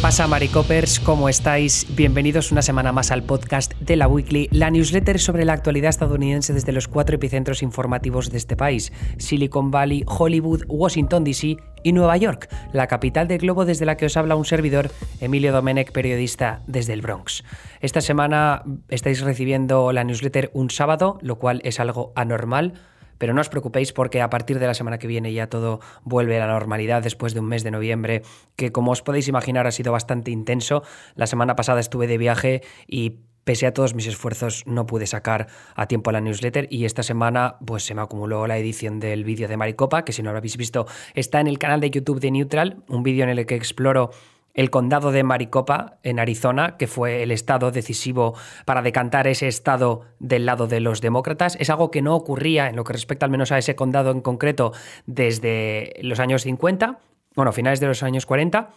pasa, Maricopers? ¿Cómo estáis? Bienvenidos una semana más al podcast de la Weekly, la newsletter sobre la actualidad estadounidense desde los cuatro epicentros informativos de este país: Silicon Valley, Hollywood, Washington DC y Nueva York, la capital del globo desde la que os habla un servidor, Emilio Domenech, periodista desde el Bronx. Esta semana estáis recibiendo la newsletter un sábado, lo cual es algo anormal pero no os preocupéis porque a partir de la semana que viene ya todo vuelve a la normalidad después de un mes de noviembre que como os podéis imaginar ha sido bastante intenso. La semana pasada estuve de viaje y pese a todos mis esfuerzos no pude sacar a tiempo la newsletter y esta semana pues se me acumuló la edición del vídeo de Maricopa, que si no lo habéis visto está en el canal de YouTube de Neutral, un vídeo en el que exploro el condado de Maricopa, en Arizona, que fue el estado decisivo para decantar ese estado del lado de los demócratas. Es algo que no ocurría en lo que respecta al menos a ese condado en concreto desde los años 50, bueno, finales de los años 40,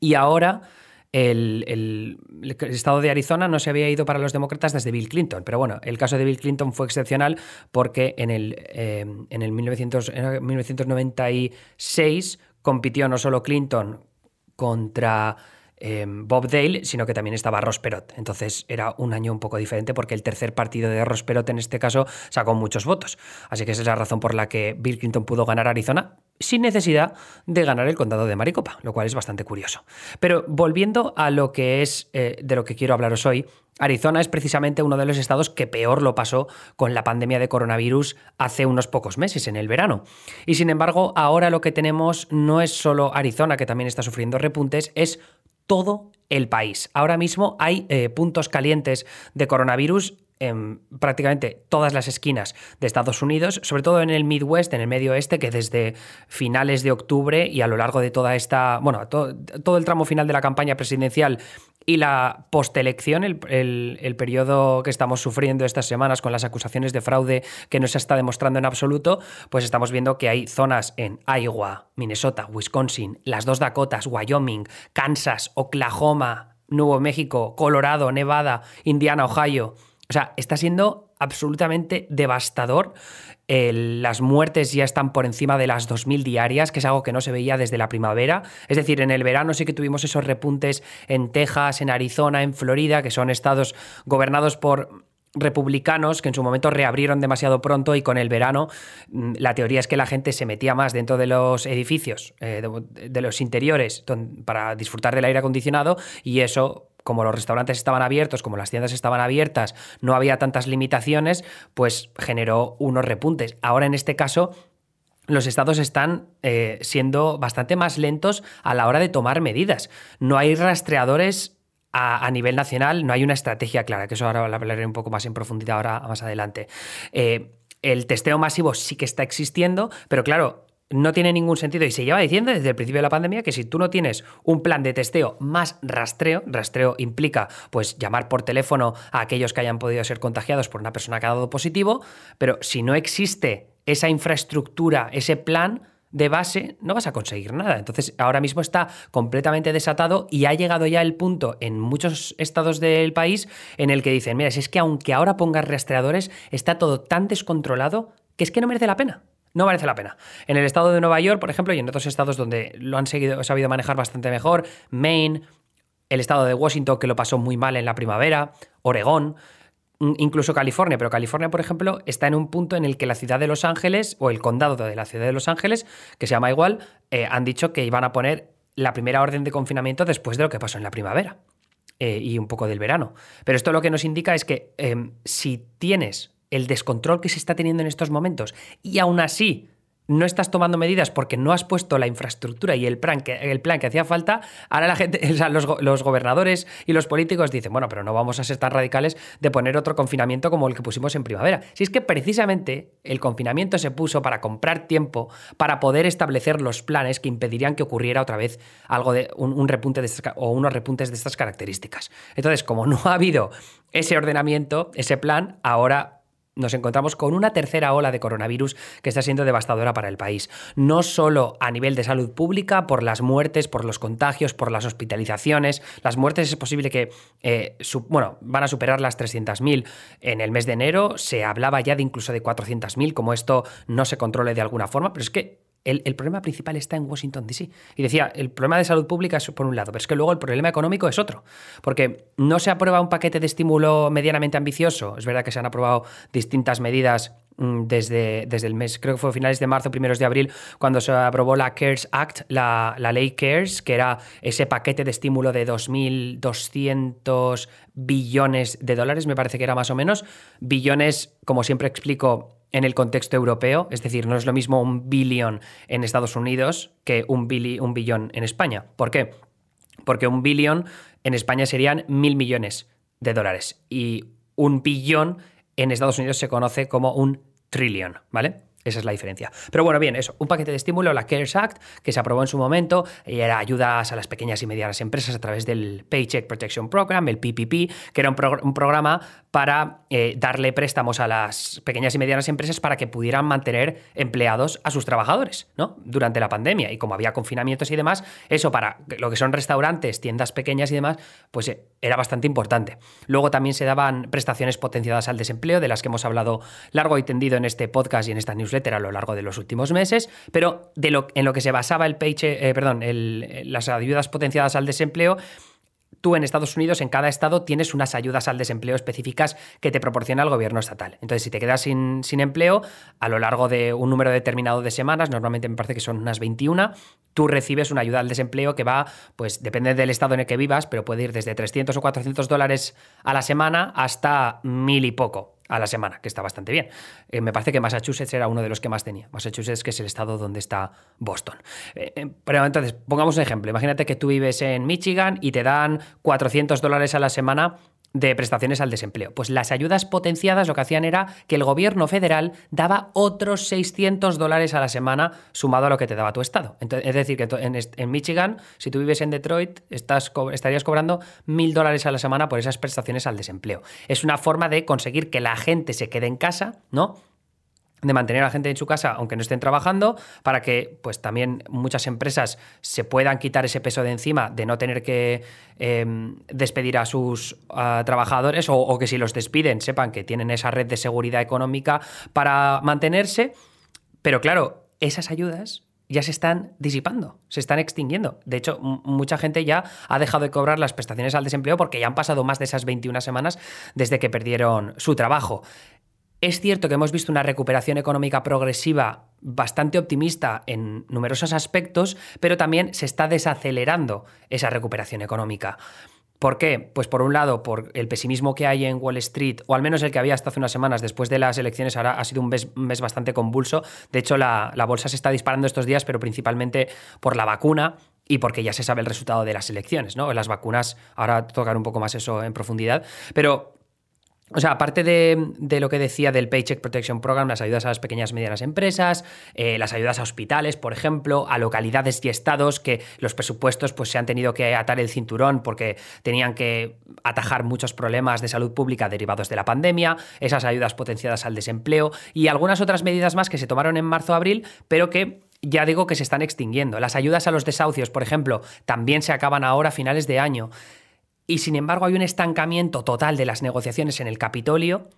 y ahora... El, estado de Arizona no se había ido para los demócratas desde Bill Clinton, pero bueno, el caso de Bill Clinton fue excepcional porque en el, eh, en el 1996 compitió no solo Clinton contra em, Bob Dale, sino que también estaba Ross Perot. Entonces era un año un poco diferente porque el tercer partido de Ross Perot en este caso sacó muchos votos. Así que esa es la razón por la que Bill Clinton pudo ganar Arizona sin necesidad de ganar el condado de Maricopa, lo cual es bastante curioso. Pero volviendo a lo que es eh, de lo que quiero hablaros hoy, Arizona es precisamente uno de los estados que peor lo pasó con la pandemia de coronavirus hace unos pocos meses, en el verano. Y sin embargo, ahora lo que tenemos no es solo Arizona, que también está sufriendo repuntes, es todo el país. Ahora mismo hay eh, puntos calientes de coronavirus en prácticamente todas las esquinas de Estados Unidos, sobre todo en el Midwest, en el medio oeste, que desde finales de octubre y a lo largo de toda esta, bueno, todo, todo el tramo final de la campaña presidencial y la postelección, el, el, periodo que estamos sufriendo estas semanas con las acusaciones de fraude que no se está demostrando en absoluto, pues estamos viendo que hay zonas en Iowa, Minnesota, Wisconsin, las dos Dakotas, Wyoming, Kansas, Oklahoma, Nuevo México, Colorado, Nevada, Indiana, Ohio, o sea, está siendo absolutamente devastador. las muertes ya están por encima de las 2.000 diarias, que es algo que no se veía desde la primavera. Es decir, en el verano sí que tuvimos esos repuntes en Texas, en Arizona, en Florida, que son estados gobernados por republicanos que en su momento reabrieron demasiado pronto y con el verano mm, la teoría es que la gente se metía más dentro de los edificios, eh, de, los interiores, para disfrutar del aire acondicionado y eso como los restaurantes estaban abiertos, como las tiendas estaban abiertas, no había tantas limitaciones, pues generó unos repuntes. Ahora en este caso los estados están eh, siendo bastante más lentos a la hora de tomar medidas. No hay rastreadores a, nivel nacional, no hay una estrategia clara, que eso ahora lo hablaré un poco más en profundidad ahora más adelante. Eh, el testeo masivo sí que está existiendo, pero claro, no tiene ningún sentido y se lleva diciendo desde el principio de la pandemia que si tú no tienes un plan de testeo más rastreo, rastreo implica pues llamar por teléfono a aquellos que hayan podido ser contagiados por una persona que ha dado positivo, pero si no existe esa infraestructura, ese plan de base, no vas a conseguir nada. Entonces ahora mismo está completamente desatado y ha llegado ya el punto en muchos estados del país en el que dicen, mira, si es que aunque ahora pongas rastreadores, está todo tan descontrolado que es que no merece la pena. No merece la pena. En el estado de Nueva York, por ejemplo, y en otros estados donde lo han seguido, sabido manejar bastante mejor, Maine, el estado de Washington, que lo pasó muy mal en la primavera, Oregón, incluso California, pero California, por ejemplo, está en un punto en el que la ciudad de Los Ángeles, o el condado de la ciudad de Los Ángeles, que se llama igual, eh, han dicho que iban a poner la primera orden de confinamiento después de lo que pasó en la primavera eh, y un poco del verano. Pero esto lo que nos indica es que em, si tienes el descontrol que se está teniendo en estos momentos y aún así no estás tomando medidas porque no has puesto la infraestructura y el plan que, el plan que hacía falta, ahora la gente, los, gobernadores y los políticos dicen, bueno, pero no vamos a ser tan radicales de poner otro confinamiento como el que pusimos en primavera. Si es que precisamente el confinamiento se puso para comprar tiempo, para poder establecer los planes que impedirían que ocurriera otra vez algo de un, repunte de o unos repuntes de estas características. Entonces, como no ha habido ese ordenamiento, ese plan, ahora nos encontramos con una tercera ola de coronavirus que está siendo devastadora para el país. No solo a nivel de salud pública, por las muertes, por los contagios, por las hospitalizaciones. Las muertes es posible que eh, bueno, van a superar las 300.000 en el mes de enero. Se hablaba ya de incluso de 400.000, como esto no se controle de alguna forma, pero es que el, problema principal está en Washington, D.C. Y decía, el problema de salud pública es por un lado, pero es que luego el problema económico es otro. Porque no se aprueba un paquete de estímulo medianamente ambicioso. Es verdad que se han aprobado distintas medidas mm, desde, desde el mes, creo que fue finales de marzo, primeros de abril, cuando se aprobó la CARES Act, la, la ley CARES, que era ese paquete de estímulo de 2.200 billones de dólares, me parece que era más o menos. Billones, como siempre explico, en el contexto europeo, es decir, no es lo mismo un billón en Estados Unidos que un, un billón en España. ¿Por qué? Porque un billón en España serían mil millones de dólares y un billón en Estados Unidos se conoce como un trillón, ¿vale? Esa es la diferencia. Pero bueno, bien, eso, un paquete de estímulo, la CARES Act, que se aprobó en su momento, era ayudas a las pequeñas y medianas empresas a través del Paycheck Protection Program, el PPP, que era un, un programa para eh, darle préstamos a las pequeñas y medianas empresas para que pudieran mantener empleados a sus trabajadores, ¿no? Durante la pandemia. Y como había confinamientos y demás, eso para lo que son restaurantes, tiendas pequeñas y demás, pues eh, era bastante importante. Luego también se daban prestaciones potenciadas al desempleo, de las que hemos hablado largo y tendido en este podcast y en esta newsletter a lo largo de los últimos meses, pero en lo que se basaba el paycheck, eh, perdón, las ayudas potenciadas al desempleo tú en Estados Unidos, en cada estado, tienes unas ayudas al desempleo específicas que te proporciona el gobierno estatal. Entonces, si te quedas sin, sin, empleo, a lo largo de un número determinado de semanas, normalmente me parece que son unas 21, tú recibes una ayuda al desempleo que va, pues depende del estado en el que vivas, pero puede ir desde 300 o 400 dólares a la semana hasta mil y poco a la semana, que está bastante bien. Eh, me parece que Massachusetts era uno de los que más tenía. Massachusetts, que es el estado donde está Boston. Eh, eh, pero entonces, pongamos un ejemplo. Imagínate que tú vives en Michigan y te dan 400 dólares a la semana de prestaciones al desempleo. Pues las ayudas potenciadas lo que hacían era que el gobierno federal daba otros 600 dólares a la semana sumado a lo que te daba tu estado. es decir, que en, Michigan, si tú vives en Detroit, estás, estarías cobrando mil dólares a la semana por esas prestaciones al desempleo. Es una forma de conseguir que la gente se quede en casa, ¿no? De mantener a la gente en su casa aunque no estén trabajando, para que pues también muchas empresas se puedan quitar ese peso de encima de no tener que em, despedir a sus trabajadores o, que si los despiden sepan que tienen esa red de seguridad económica para mantenerse. Pero claro, esas ayudas ya se están disipando, se están extinguiendo. De hecho, mucha gente ya ha dejado de cobrar las prestaciones al desempleo porque ya han pasado más de esas 21 semanas desde que perdieron su trabajo. Es cierto que hemos visto una recuperación económica progresiva bastante optimista en numerosos aspectos, pero también se está desacelerando esa recuperación económica. ¿Por qué? Pues por un lado, por el pesimismo que hay en Wall Street, o al menos el que había hasta hace unas semanas después de las elecciones, ahora ha sido un mes, bastante convulso. De hecho, la, la, bolsa se está disparando estos días, pero principalmente por la vacuna y porque ya se sabe el resultado de las elecciones, ¿no? Las vacunas, ahora tocar un poco más eso en profundidad, pero o sea, aparte de, lo que decía del Paycheck Protection Program, las ayudas a las pequeñas y medianas empresas, eh, las ayudas a hospitales, por ejemplo, a localidades y estados que los presupuestos pues, se han tenido que atar el cinturón porque tenían que atajar muchos problemas de salud pública derivados de la pandemia, esas ayudas potenciadas al desempleo y algunas otras medidas más que se tomaron en marzo-abril, pero que ya digo que se están extinguiendo. Las ayudas a los desahucios, por ejemplo, también se acaban ahora a finales de año y sin embargo hay un estancamiento total de las negociaciones en el Capitolio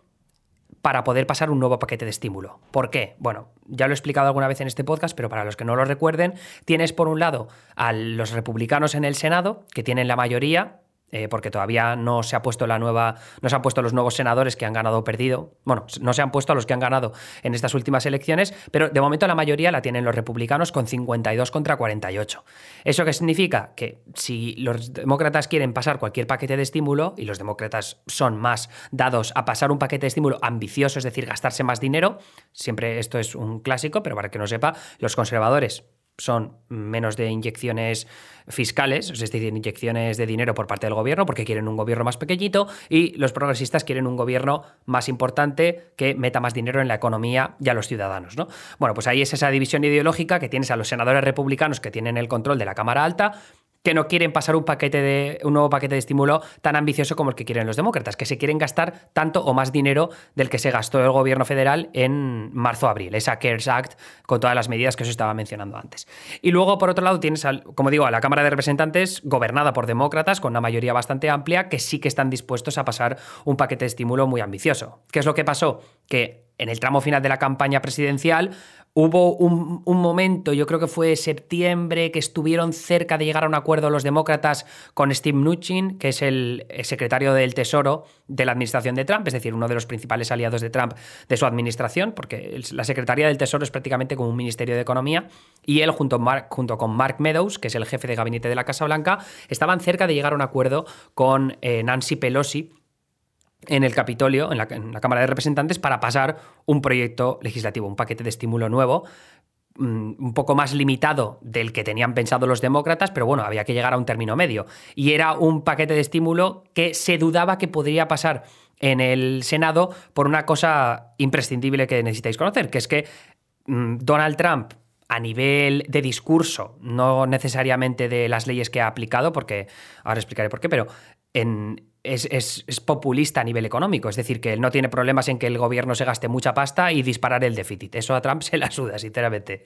para poder pasar un nuevo paquete de estímulo. ¿Por qué? Bueno, ya lo he explicado alguna vez en este podcast, pero para los que no lo recuerden, tienes por un lado a los republicanos en el Senado, que tienen la mayoría, eh, porque todavía no se ha puesto la nueva, no se han puesto los nuevos senadores que han ganado o perdido. Bueno, no se han puesto a los que han ganado en estas últimas elecciones, pero de momento la mayoría la tienen los republicanos con 52 contra 48. ¿Eso qué significa? Que si los demócratas quieren pasar cualquier paquete de estímulo, y los demócratas son más dados a pasar un paquete de estímulo ambicioso, es decir, gastarse más dinero, siempre esto es un clásico, pero para que no sepa, los conservadores son menos de inyecciones fiscales, es decir, inyecciones de dinero por parte del gobierno, porque quieren un gobierno más pequeñito, y los progresistas quieren un gobierno más importante que meta más dinero en la economía y a los ciudadanos. ¿no? Bueno, pues ahí es esa división ideológica que tienes a los senadores republicanos que tienen el control de la Cámara Alta que no quieren pasar un paquete de un nuevo paquete de estímulo tan ambicioso como el que quieren los demócratas, que se quieren gastar tanto o más dinero del que se gastó el gobierno federal en marzo-abril, esa CARES Act con todas las medidas que os estaba mencionando antes. Y luego por otro lado tienes como digo, a la Cámara de Representantes gobernada por demócratas con una mayoría bastante amplia que sí que están dispuestos a pasar un paquete de estímulo muy ambicioso. ¿Qué es lo que pasó? Que en el tramo final de la campaña presidencial Hubo un, momento, yo creo que fue septiembre, que estuvieron cerca de llegar a un acuerdo los demócratas con Steve Mnuchin, que es el, secretario del Tesoro de la administración de Trump, es decir, uno de los principales aliados de Trump de su administración, porque la Secretaría del Tesoro es prácticamente como un ministerio de Economía, y él junto, junto con Mark Meadows, que es el jefe de gabinete de la Casa Blanca, estaban cerca de llegar a un acuerdo con eh, Nancy Pelosi, en el Capitolio, en la, Cámara de Representantes, para pasar un proyecto legislativo, un paquete de estímulo nuevo, mm, un poco más limitado del que tenían pensado los demócratas, pero bueno, había que llegar a un término medio. Y era un paquete de estímulo que se dudaba que podría pasar en el Senado por una cosa imprescindible que necesitáis conocer, que es que mm, Donald Trump a nivel de discurso, no necesariamente de las leyes que ha aplicado, porque ahora explicaré por qué, pero en, es, populista a nivel económico, es decir, que él no tiene problemas en que el gobierno se gaste mucha pasta y disparar el déficit. Eso a Trump se la suda, sinceramente.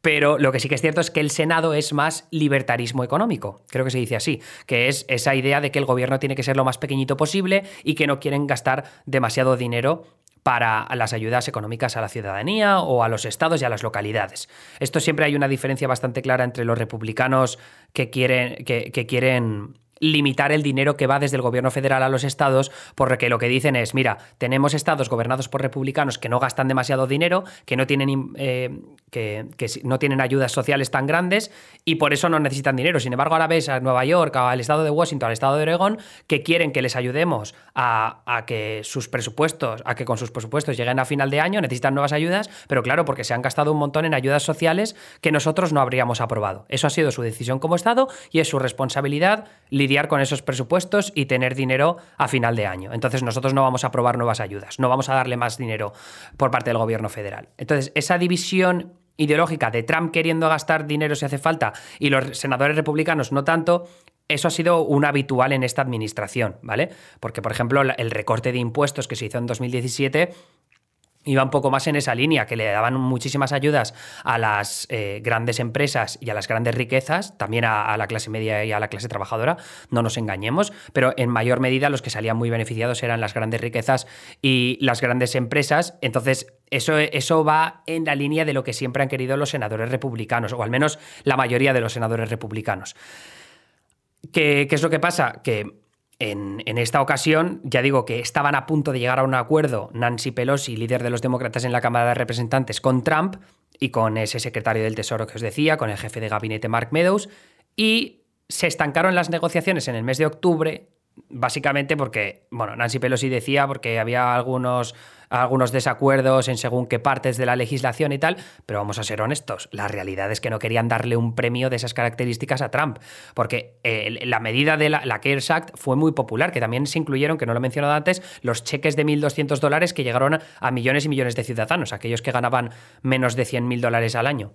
Pero lo que sí que es cierto es que el Senado es más libertarismo económico, creo que se dice así, que es esa idea de que el gobierno tiene que ser lo más pequeñito posible y que no quieren gastar demasiado dinero para las ayudas económicas a la ciudadanía o a los estados y a las localidades. Esto siempre hay una diferencia bastante clara entre los republicanos que quieren, que quieren limitar el dinero que va desde el gobierno federal a los estados, porque lo que dicen es, mira, tenemos estados gobernados por republicanos que no gastan demasiado dinero, que no tienen, eh, que, no tienen ayudas sociales tan grandes y por eso no necesitan dinero. Sin embargo, ahora ves a Nueva York, al estado de Washington, al estado de Oregón, que quieren que les ayudemos a, a que sus presupuestos, a que con sus presupuestos lleguen a final de año, necesitan nuevas ayudas, pero claro, porque se han gastado un montón en ayudas sociales que nosotros no habríamos aprobado. Eso ha sido su decisión como Estado y es su responsabilidad lidiar con esos presupuestos y tener dinero a final de año. Entonces nosotros no vamos a aprobar nuevas ayudas, no vamos a darle más dinero por parte del gobierno federal. Entonces esa división ideológica de Trump queriendo gastar dinero si hace falta y los senadores republicanos no tanto, eso ha sido un habitual en esta administración, ¿vale? Porque, por ejemplo, el recorte de impuestos que se hizo en 2017 iba un poco más en esa línea, que le daban muchísimas ayudas a las eh, grandes empresas y a las grandes riquezas, también a, la clase media y a la clase trabajadora, no nos engañemos, pero en mayor medida los que salían muy beneficiados eran las grandes riquezas y las grandes empresas. Entonces, eso, eso va en la línea de lo que siempre han querido los senadores republicanos, o al menos la mayoría de los senadores republicanos. ¿Qué, es lo que pasa? Que en, esta ocasión, ya digo que estaban a punto de llegar a un acuerdo Nancy Pelosi, líder de los demócratas en la Cámara de Representantes, con Trump y con ese secretario del Tesoro que os decía, con el jefe de gabinete Mark Meadows, y se estancaron las negociaciones en el mes de octubre, básicamente porque, bueno, Nancy Pelosi decía porque había algunos algunos desacuerdos en según qué partes de la legislación y tal, pero vamos a ser honestos, la realidad es que no querían darle un premio de esas características a Trump, porque eh, la medida de la, CARES Act fue muy popular, que también se incluyeron, que no lo he mencionado antes, los cheques de 1.200 dólares que llegaron a millones y millones de ciudadanos, aquellos que ganaban menos de 100.000 dólares al año.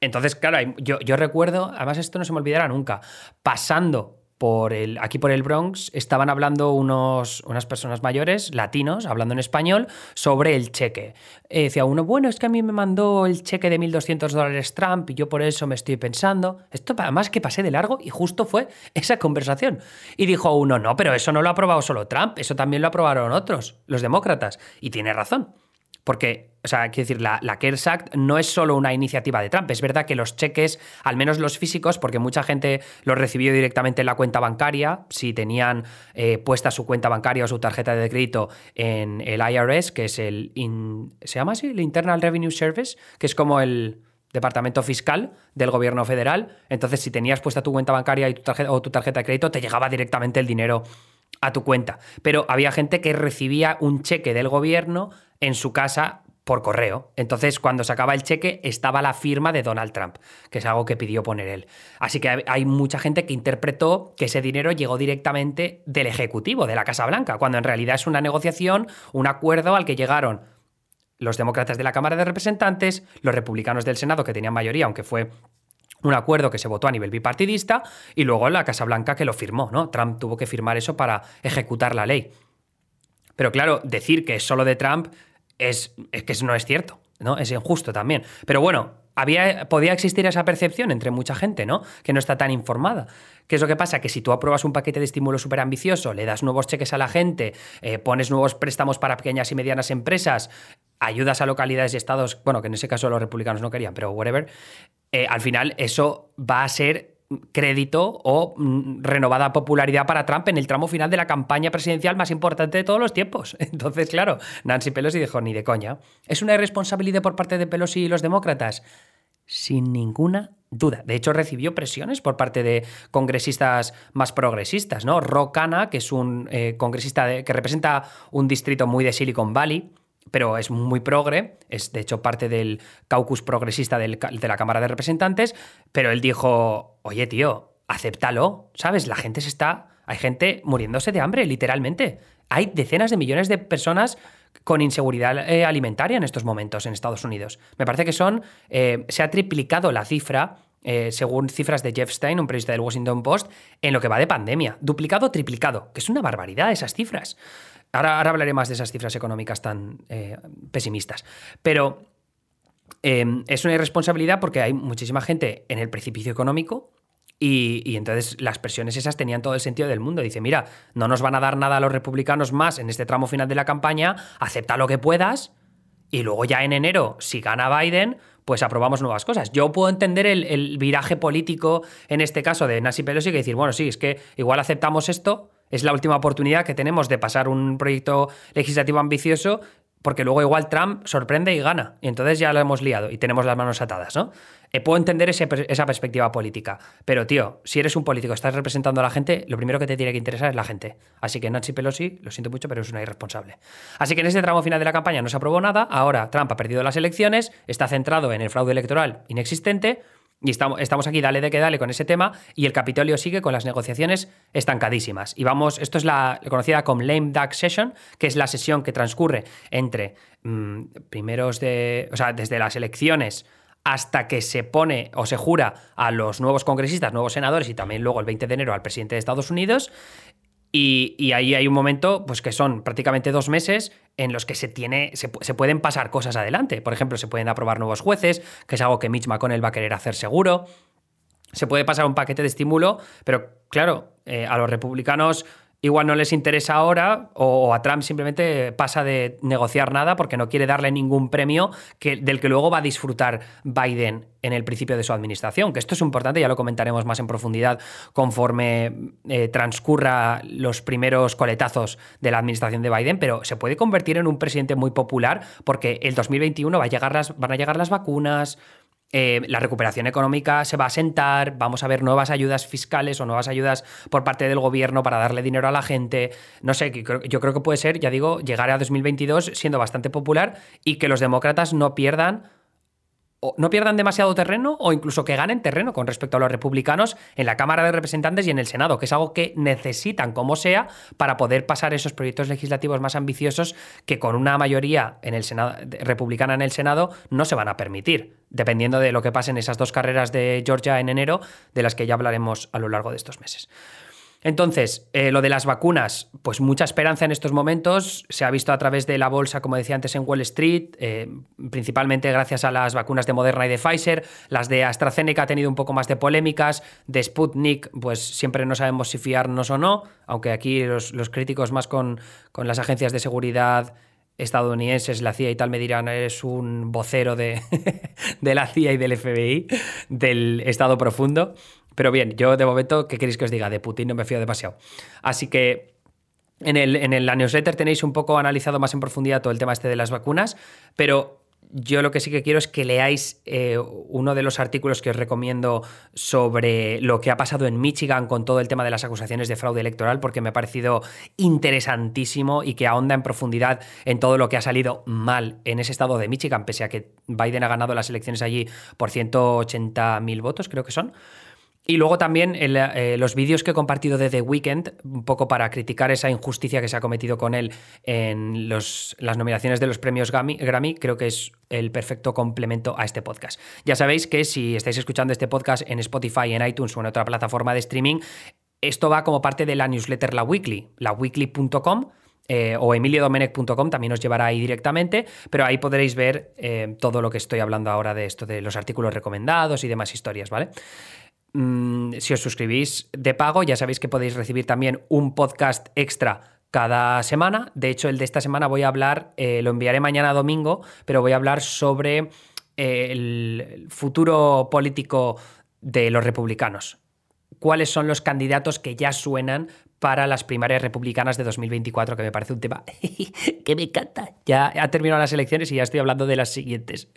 Entonces, claro, yo, yo recuerdo, además esto no se me olvidará nunca, pasando por el, aquí por el Bronx estaban hablando unos, unas personas mayores, latinos, hablando en español, sobre el cheque. Eh, decía uno, bueno, es que a mí me mandó el cheque de 1.200 dólares Trump y yo por eso me estoy pensando. Esto además que pasé de largo y justo fue esa conversación. Y dijo uno, no, pero eso no lo ha aprobado solo Trump, eso también lo aprobaron otros, los demócratas. Y tiene razón. Porque, o sea, quiero decir, la, la CARES Act no es solo una iniciativa de Trump. Es verdad que los cheques, al menos los físicos, porque mucha gente los recibió directamente en la cuenta bancaria, si tenían eh, puesta su cuenta bancaria o su tarjeta de crédito en el IRS, que es el. ¿Se llama así? El Internal Revenue Service, que es como el departamento fiscal del gobierno federal. Entonces, si tenías puesta tu cuenta bancaria y tu tarjeta, o tu tarjeta de crédito, te llegaba directamente el dinero a tu cuenta. Pero había gente que recibía un cheque del gobierno en su casa por correo. Entonces, cuando sacaba el cheque, estaba la firma de Donald Trump, que es algo que pidió poner él. Así que hay mucha gente que interpretó que ese dinero llegó directamente del Ejecutivo, de la Casa Blanca, cuando en realidad es una negociación, un acuerdo al que llegaron los demócratas de la Cámara de Representantes, los republicanos del Senado, que tenían mayoría, aunque fue un acuerdo que se votó a nivel bipartidista, y luego la Casa Blanca que lo firmó, ¿no? Trump tuvo que firmar eso para ejecutar la ley. Pero claro, decir que es solo de Trump es, es que no es cierto, ¿no? Es injusto también. Pero bueno, había, podía existir esa percepción entre mucha gente, ¿no? Que no está tan informada. ¿Qué es lo que pasa? Que si tú apruebas un paquete de estímulo súper ambicioso, le das nuevos cheques a la gente, eh, pones nuevos préstamos para pequeñas y medianas empresas, ayudas a localidades y estados, bueno, que en ese caso los republicanos no querían, pero whatever, eh, al final eso va a ser crédito o mm, renovada popularidad para Trump en el tramo final de la campaña presidencial más importante de todos los tiempos. Entonces, claro, Nancy Pelosi dijo, ni de coña. ¿Es una irresponsabilidad por parte de Pelosi y los demócratas? Sin ninguna duda. De hecho, recibió presiones por parte de congresistas más progresistas, ¿no? Rocana, que es un eh, congresista que representa un distrito muy de Silicon Valley, pero es muy progre, es de hecho parte del caucus progresista de la Cámara de Representantes, pero él dijo, oye tío, acéptalo, ¿sabes? La gente se está, hay gente muriéndose de hambre, literalmente. Hay decenas de millones de personas con inseguridad eh, alimentaria en estos momentos en Estados Unidos. Me parece que son, eh, se ha triplicado la cifra eh, según cifras de Jeff Stein, un periodista del Washington Post, en lo que va de pandemia. Duplicado, triplicado, que es una barbaridad esas cifras. Ahora, hablaré más de esas cifras económicas tan eh, pesimistas. Pero em, es una irresponsabilidad porque hay muchísima gente en el precipicio económico y, entonces las presiones esas tenían todo el sentido del mundo. Dice, mira, no nos van a dar nada a los republicanos más en este tramo final de la campaña, acepta lo que puedas y luego ya en enero, si gana Biden, pues aprobamos nuevas cosas. Yo puedo entender el, viraje político en este caso de Nancy Pelosi que decir, bueno, sí, es que igual aceptamos esto, es la última oportunidad que tenemos de pasar un proyecto legislativo ambicioso porque luego igual Trump sorprende y gana. Y entonces ya lo hemos liado y tenemos las manos atadas, ¿no? Eh, puedo entender esa perspectiva política. Pero, tío, si eres un político, estás representando a la gente, lo primero que te tiene que interesar es la gente. Así que Nancy Pelosi, lo siento mucho, pero es una irresponsable. Así que en este tramo final de la campaña no se aprobó nada. Ahora Trump ha perdido las elecciones, está centrado en el fraude electoral inexistente y estamos, aquí, dale de que dale con ese tema, y el Capitolio sigue con las negociaciones estancadísimas. Y vamos, esto es la conocida como Lame Duck Session, que es la sesión que transcurre entre mm, primeros de. O sea, desde las elecciones hasta que se pone o se jura a los nuevos congresistas, nuevos senadores y también luego el 20 de enero al presidente de Estados Unidos. Y, ahí hay un momento, pues que son prácticamente dos meses en los que se, tiene, se, pueden pasar cosas adelante. Por ejemplo, se pueden aprobar nuevos jueces, que es algo que Mitch McConnell va a querer hacer seguro. Se puede pasar un paquete de estímulo, pero claro, eh, a los republicanos igual no les interesa ahora o, a Trump simplemente pasa de negociar nada porque no quiere darle ningún premio que, del que luego va a disfrutar Biden en el principio de su administración, que esto es importante, ya lo comentaremos más en profundidad conforme eh, transcurra los primeros coletazos de la administración de Biden, pero se puede convertir en un presidente muy popular porque el 2021 va a llegar las, van a llegar las vacunas, eh, la recuperación económica se va a sentar, vamos a ver nuevas ayudas fiscales o nuevas ayudas por parte del gobierno para darle dinero a la gente. No sé, yo creo que puede ser, ya digo, llegar a 2022 siendo bastante popular y que los demócratas no pierdan no pierdan demasiado terreno o incluso que ganen terreno con respecto a los republicanos en la Cámara de Representantes y en el Senado, que es algo que necesitan como sea para poder pasar esos proyectos legislativos más ambiciosos que con una mayoría en el Senado, republicana en el Senado no se van a permitir, dependiendo de lo que pase en esas dos carreras de Georgia en enero, de las que ya hablaremos a lo largo de estos meses. Entonces, eh, lo de las vacunas, pues mucha esperanza en estos momentos. Se ha visto a través de la bolsa, como decía antes, en Wall Street, eh, principalmente gracias a las vacunas de Moderna y de Pfizer. Las de AstraZeneca ha tenido un poco más de polémicas. De Sputnik, pues siempre no sabemos si fiarnos o no, aunque aquí los, críticos más con, con las agencias de seguridad estadounidenses, la CIA y tal, me dirán, eres un vocero de, de, la CIA y del FBI, del Estado Profundo. Pero bien, yo de momento, ¿qué queréis que os diga? De Putin no me fío demasiado. Así que en, el, en la newsletter tenéis un poco analizado más en profundidad todo el tema este de las vacunas, pero yo lo que sí que quiero es que leáis eh, uno de los artículos que os recomiendo sobre lo que ha pasado en Michigan con todo el tema de las acusaciones de fraude electoral, porque me ha parecido interesantísimo y que ahonda en profundidad en todo lo que ha salido mal en ese estado de Michigan, pese a que Biden ha ganado las elecciones allí por 180.000 votos, creo que son. Y luego también eh, los vídeos que he compartido de The Weeknd, un poco para criticar esa injusticia que se ha cometido con él en las nominaciones de los premios Grammy, Grammy, creo que es el perfecto complemento a este podcast. Ya sabéis que si estáis escuchando este podcast en Spotify, en iTunes o en otra plataforma de streaming, esto va como parte de la newsletter La Weekly, laweekly.com. Eh, o emiliodomenech.com también os llevará ahí directamente, pero ahí podréis ver eh, todo lo que estoy hablando ahora de esto, de los artículos recomendados y demás historias, ¿vale? Si os suscribís de pago, ya sabéis que podéis recibir también un podcast extra cada semana. De hecho, el de esta semana voy a hablar, eh, lo enviaré mañana domingo, pero voy a hablar sobre eh, el futuro político de los republicanos. ¿Cuáles son los candidatos que ya suenan para las primarias republicanas de 2024, que me parece un tema que me encanta. Ya ha terminado las elecciones y ya estoy hablando de las siguientes.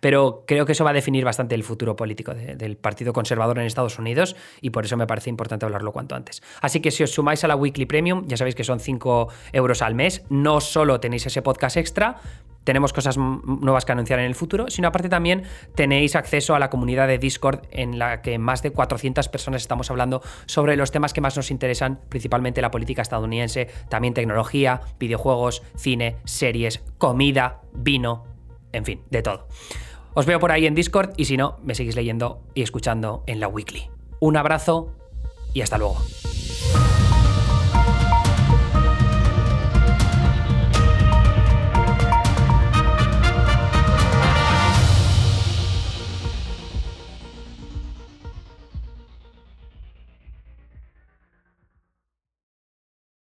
Pero creo que eso va a definir bastante el futuro político del Partido Conservador en Estados Unidos y por eso me parece importante hablarlo cuanto antes. Así que si os sumáis a la Weekly Premium, ya sabéis que son 5 euros al mes, no solo tenéis ese podcast extra, tenemos cosas nuevas que anunciar en el futuro, sino aparte también tenéis acceso a la comunidad de Discord en la que más de 400 personas estamos hablando sobre los temas que más nos interesan, principalmente la política estadounidense, también tecnología, videojuegos, cine, series, comida, vino, en fin, de todo. Os veo por ahí en Discord y si no, me seguís leyendo y escuchando en la Weekly. Un abrazo y hasta luego.